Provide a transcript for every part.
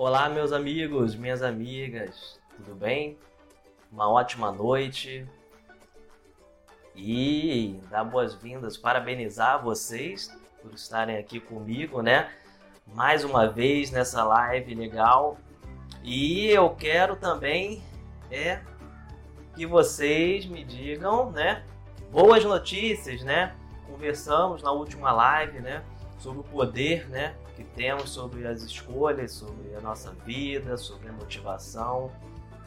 Olá, meus amigos, minhas amigas, tudo bem? Uma ótima noite e dar boas-vindas, parabenizar vocês por estarem aqui comigo, né? Mais uma vez nessa live legal. E eu quero também é que vocês me digam, né? Boas notícias, né? Conversamos na última live, né? Sobre o poder, né? Que temos sobre as escolhas, sobre a nossa vida, sobre a motivação,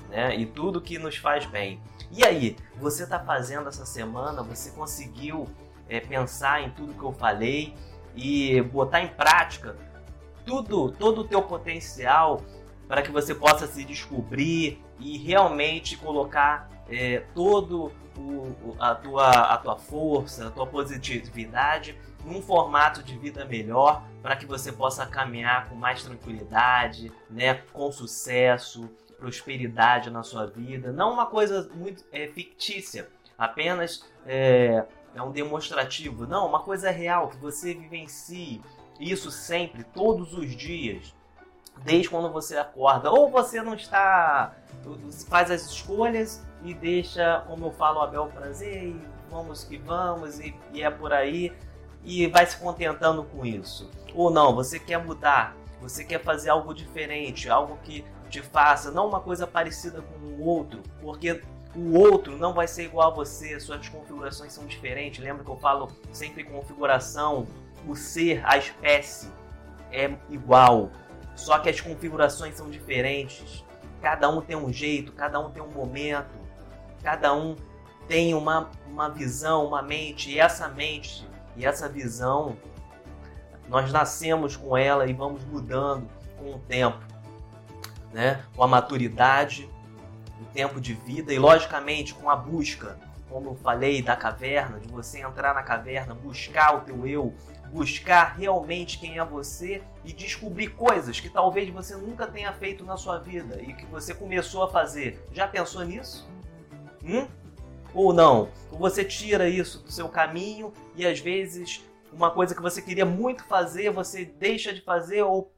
né? E tudo que nos faz bem. E aí, você está fazendo essa semana? Você conseguiu é, pensar em tudo que eu falei e botar em prática tudo, todo o teu potencial para que você possa se descobrir e realmente colocar é, todo o, a, tua, a tua força, a tua positividade num formato de vida melhor para que você possa caminhar com mais tranquilidade, né, com sucesso, prosperidade na sua vida. Não uma coisa muito é, fictícia, apenas é, é um demonstrativo. Não, uma coisa real que você vivencie isso sempre, todos os dias desde quando você acorda. Ou você não está. faz as escolhas e deixa, como eu falo, Abel prazer e vamos que vamos e, e, é por aí e vai se contentando com isso. Ou não, você quer mudar, você quer fazer algo diferente, algo que te faça não uma coisa parecida com o outro, porque o outro não vai ser igual a você, suas configurações são diferentes. Lembra que eu falo sempre configuração, o ser, a espécie é igual, só que as configurações são diferentes. Cada um tem um jeito, cada um tem um momento, cada um tem uma, uma visão, uma mente, e essa mente e essa visão, nós nascemos com ela e vamos mudando com o tempo, né? com a maturidade, o tempo de vida e, logicamente, com a busca, como eu falei, da caverna, de você entrar na caverna, buscar o teu eu, buscar realmente quem é você e descobrir coisas que talvez você nunca tenha feito na sua vida e que você começou a fazer. Já pensou nisso? Hum? Ou não? Você tira isso do seu caminho e às vezes uma coisa que você queria muito fazer, você deixa de fazer ou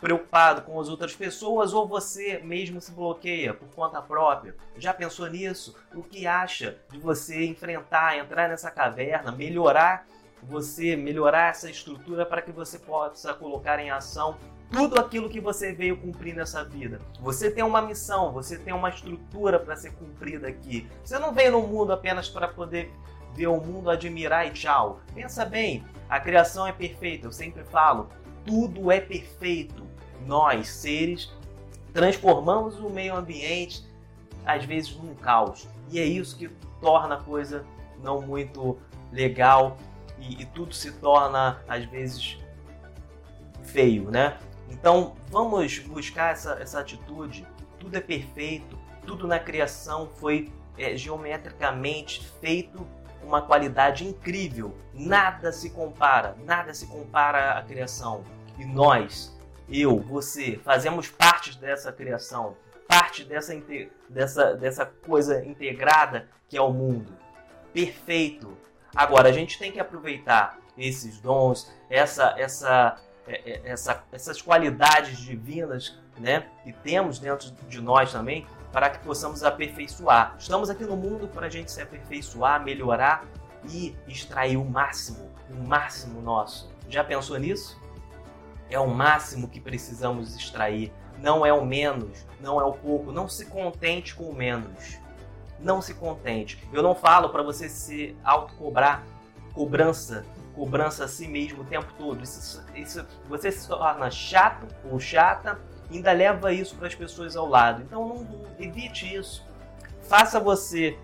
preocupado com as outras pessoas ou você mesmo se bloqueia por conta própria. Já pensou nisso? O que acha de você enfrentar, entrar nessa caverna, melhorar você melhorar essa estrutura para que você possa colocar em ação tudo aquilo que você veio cumprir nessa vida. Você tem uma missão, você tem uma estrutura para ser cumprida aqui. Você não veio no mundo apenas para poder ver o mundo, admirar e tchau. Pensa bem, a criação é perfeita, eu sempre falo, tudo é perfeito. Nós, seres, transformamos o meio ambiente, às vezes, num caos. E é isso que torna a coisa não muito legal e, e tudo se torna às vezes feio, né? Então vamos buscar essa, essa atitude. Tudo é perfeito, tudo na criação foi é, geometricamente feito uma qualidade incrível. Nada se compara, nada se compara à criação. E nós, eu, você, fazemos parte dessa criação, parte dessa, dessa, dessa coisa integrada que é o mundo. Perfeito, Agora, a gente tem que aproveitar esses dons, essa, essa, essa, essas qualidades divinas né, que temos dentro de nós também, para que possamos aperfeiçoar. Estamos aqui no mundo para a gente se aperfeiçoar, melhorar e extrair o máximo, o máximo nosso. Já pensou nisso? É o máximo que precisamos extrair, não é o menos, não é o pouco. Não se contente com o menos não se contente. Eu não falo para você se autocobrar, cobrança, cobrança a si mesmo o tempo todo. Isso, isso, você se torna chato ou chata, ainda leva isso para as pessoas ao lado. Então não, não evite isso. Faça você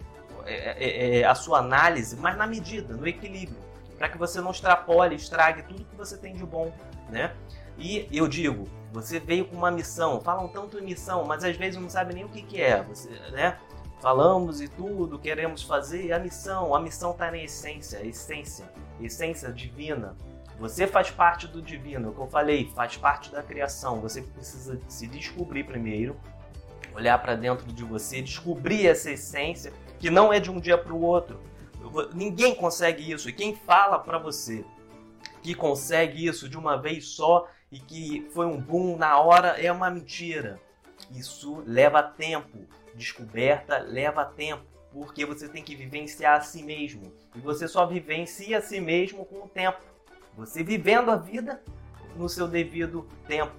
é, é, é, a sua análise, mas na medida, no equilíbrio, para que você não extrapole, estrague tudo que você tem de bom, né? E eu digo, você veio com uma missão, falam tanto em missão, mas às vezes não sabe nem o que, que é, você, né? Falamos e tudo, queremos fazer, a missão, a missão está na essência, essência, essência divina. Você faz parte do divino, é o que eu falei, faz parte da criação. Você precisa se descobrir primeiro, olhar para dentro de você, descobrir essa essência que não é de um dia para o outro. Ninguém consegue isso. E quem fala para você que consegue isso de uma vez só e que foi um boom na hora é uma mentira. Isso leva tempo. Descoberta leva tempo, porque você tem que vivenciar a si mesmo. E você só vivencia a si mesmo com o tempo. Você vivendo a vida no seu devido tempo.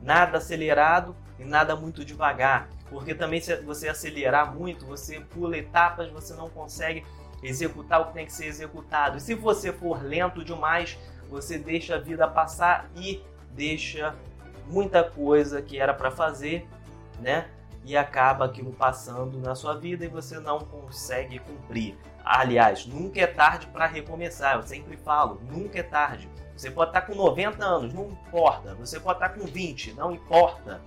Nada acelerado e nada muito devagar. Porque também se você acelerar muito, você pula etapas, você não consegue executar o que tem que ser executado. E se você for lento demais, você deixa a vida passar e deixa muita coisa que era para fazer, né? E acaba aquilo passando na sua vida e você não consegue cumprir. Aliás, nunca é tarde para recomeçar. Eu sempre falo, nunca é tarde. Você pode estar tá com 90 anos, não importa. Você pode estar tá com 20, não importa.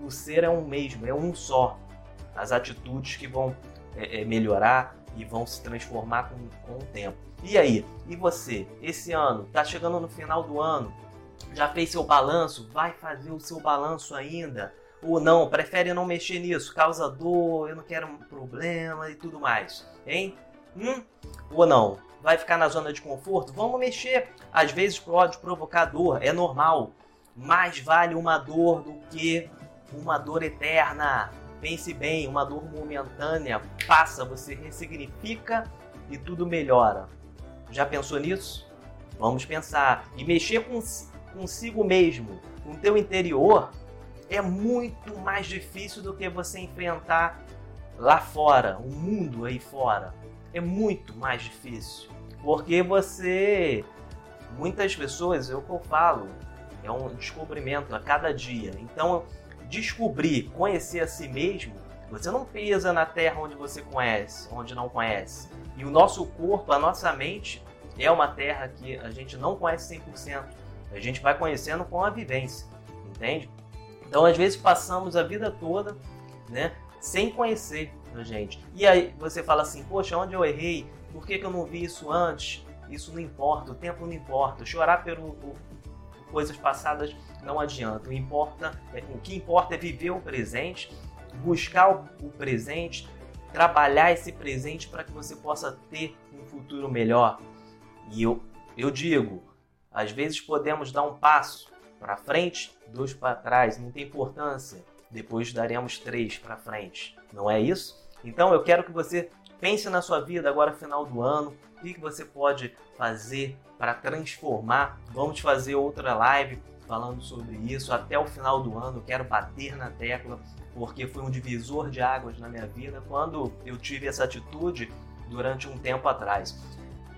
O ser é um mesmo, é um só. As atitudes que vão é, é, melhorar e vão se transformar com, com o tempo. E aí? E você? Esse ano? Está chegando no final do ano? Já fez seu balanço? Vai fazer o seu balanço ainda? Ou não? Prefere não mexer nisso? Causa dor, eu não quero um problema e tudo mais. Hein? Hum? Ou não? Vai ficar na zona de conforto? Vamos mexer. Às vezes pode provocar dor, é normal. Mais vale uma dor do que uma dor eterna. Pense bem, uma dor momentânea passa, você ressignifica e tudo melhora. Já pensou nisso? Vamos pensar. E mexer com, consigo mesmo, com o teu interior, é muito mais difícil do que você enfrentar lá fora, o mundo aí fora. É muito mais difícil. Porque você. Muitas pessoas, é o que eu falo, é um descobrimento a cada dia. Então, descobrir, conhecer a si mesmo, você não pesa na terra onde você conhece, onde não conhece. E o nosso corpo, a nossa mente, é uma terra que a gente não conhece 100%. A gente vai conhecendo com a vivência, entende? Então, às vezes, passamos a vida toda né, sem conhecer a gente. E aí você fala assim: Poxa, onde eu errei? Por que, que eu não vi isso antes? Isso não importa, o tempo não importa. Chorar pelo, por coisas passadas não adianta. O, importa, é, o que importa é viver o presente, buscar o, presente, trabalhar esse presente para que você possa ter um futuro melhor. E eu, eu digo, às vezes podemos dar um passo para frente, dois para trás, não tem importância. Depois daremos três para frente, não é isso? Então eu quero que você pense na sua vida agora final do ano, o que você pode fazer para transformar. Vamos fazer outra live falando sobre isso até o final do ano. Quero bater na tecla porque foi um divisor de águas na minha vida quando eu tive essa atitude durante um tempo atrás.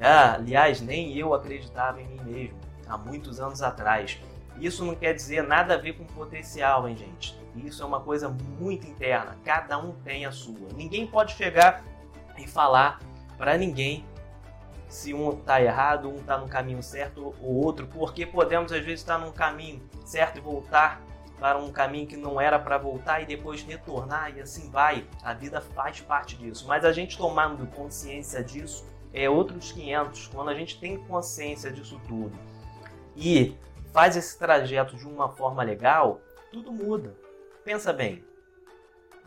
Ah, aliás, nem eu acreditava em mim mesmo há muitos anos atrás. Isso não quer dizer nada a ver com potencial, hein, gente? Isso é uma coisa muito interna. Cada um tem a sua. Ninguém pode chegar e falar para ninguém se um está errado, um está no caminho certo ou outro, porque podemos às vezes estar num caminho certo e voltar para um caminho que não era para voltar e depois retornar e assim vai. A vida faz parte disso, mas a gente tomando consciência disso é outros 500. Quando a gente tem consciência disso tudo e faz esse trajeto de uma forma legal, tudo muda. Pensa bem,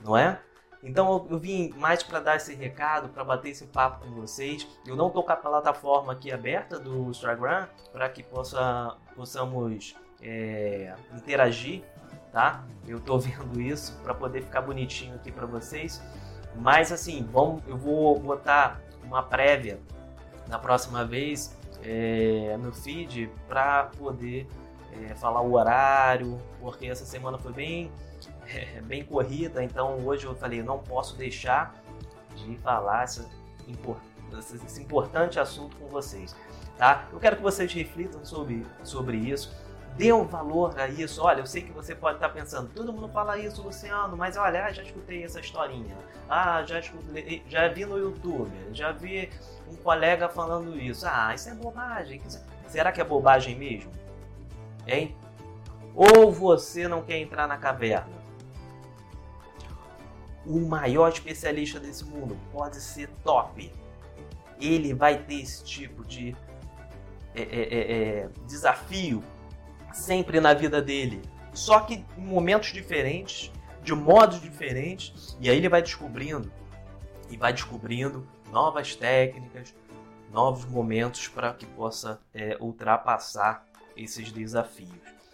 não é? Então eu, vim mais para dar esse recado, para bater esse papo com vocês. Eu não estou com a plataforma aqui aberta do Instagram para que possa, possamos é, interagir, tá? Eu estou vendo isso para poder ficar bonitinho aqui para vocês. Mas assim, vamos, eu vou botar uma prévia na próxima vez é, no feed para poder é, falar o horário, porque essa semana foi bem, é, bem corrida, então hoje eu falei, não posso deixar de falar essa, esse importante assunto com vocês. Tá? Eu quero que vocês reflitam sobre, sobre isso, dê um valor a isso. Olha, eu sei que você pode estar pensando, todo mundo fala isso, Luciano, mas olha, ah, já escutei essa historinha. Ah, já, escutei, já vi no YouTube, já vi um colega falando isso. Ah, isso é bobagem. Será que é bobagem mesmo? Hein? Ou você não quer entrar na caverna? O maior especialista desse mundo pode ser top. Ele vai ter esse tipo de é, é, é, é desafio sempre na vida dele. Só que em momentos diferentes, de modos diferentes, e aí ele vai descobrindo e vai descobrindo novas técnicas, novos momentos para que possa é, ultrapassar esses desafios.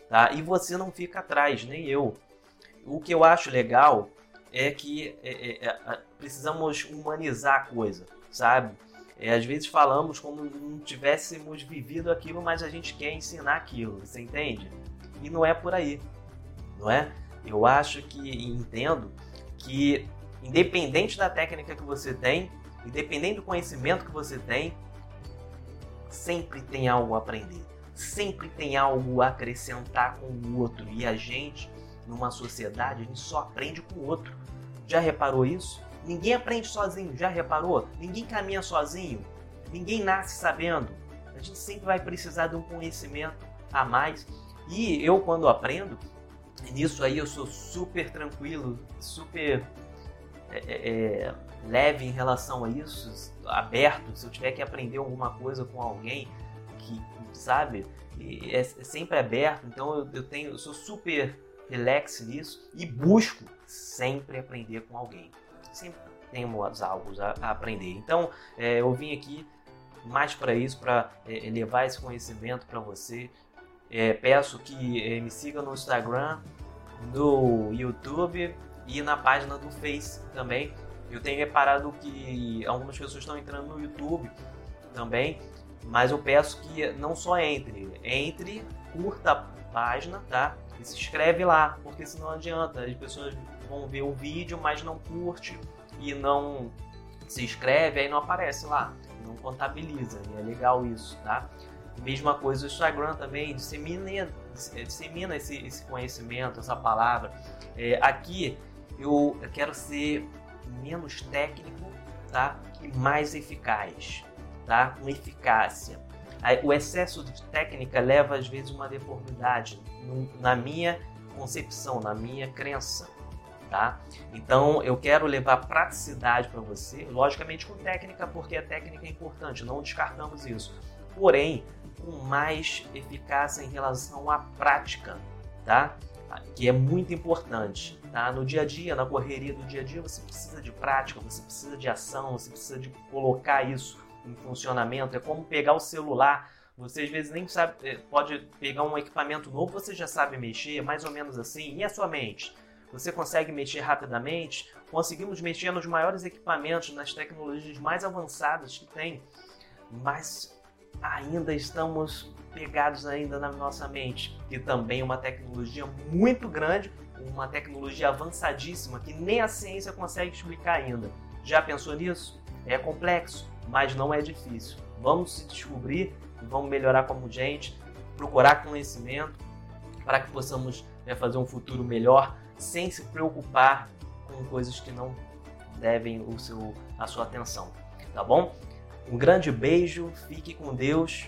tá? E você não fica atrás, nem eu. O que eu acho legal é que é, é, é, precisamos humanizar a coisa, sabe? É, às vezes falamos como não tivéssemos vivido aquilo, mas a gente quer ensinar aquilo, você entende? E não é por aí, não é? Eu acho que entendo que independente da técnica que você tem, independente do conhecimento que você tem, sempre tem algo a aprender, sempre tem algo a acrescentar com o outro. E a gente, numa sociedade, a gente só aprende com o outro. Já reparou isso? Ninguém aprende sozinho, já reparou? Ninguém caminha sozinho, ninguém nasce sabendo. A gente sempre vai precisar de um conhecimento a mais. E eu, quando aprendo, nisso aí eu sou super tranquilo, super é, é, é, leve em relação a isso, aberto. Se eu tiver que aprender alguma coisa com alguém que, sabe, é, é sempre aberto. Então eu, eu tenho, eu sou super relax nisso e busco sempre aprender com alguém sempre temos algo a, aprender. Então, é, eu vim aqui mais para isso, para é, levar esse conhecimento para você. É, peço que é, me siga no Instagram, no YouTube e na página do Face também. Eu tenho reparado que algumas pessoas estão entrando no YouTube também, mas eu peço que não só entre, entre, curta página, tá? E se inscreve lá, porque senão não adianta. As pessoas vão ver o vídeo, mas não curte e não se inscreve, aí não aparece lá, não contabiliza. E é legal isso, tá? Mesma coisa o Instagram também, dissemina, dissemina esse, esse conhecimento, essa palavra. É, aqui eu quero ser menos técnico, tá? E mais eficaz, tá? Com eficácia. O excesso de técnica leva às vezes uma deformidade na minha concepção, na minha crença tá? Então eu quero levar praticidade para você, logicamente com técnica, porque a técnica é importante, não descartamos isso. Porém, com mais eficácia em relação à prática, tá? Que é muito importante, tá? No dia a dia, na correria do dia a dia, você precisa de prática, você precisa de ação, você precisa de colocar isso em funcionamento. É como pegar o celular. Você às vezes nem sabe, eh, pode pegar um equipamento novo, você já sabe mexer, é mais ou menos assim. E a sua mente? Você consegue mexer rapidamente? Conseguimos mexer nos maiores equipamentos, nas tecnologias mais avançadas que tem, mas ainda estamos pegados ainda na nossa mente, que também é uma tecnologia muito grande, uma tecnologia avançadíssima que nem a ciência consegue explicar ainda. Já pensou nisso? É complexo, mas não é difícil. Vamos se descobrir, vamos melhorar como gente, procurar conhecimento para que possamos né, fazer um futuro melhor sem se preocupar com coisas que não devem o seu, a sua atenção, tá bom? Um grande beijo, fique com Deus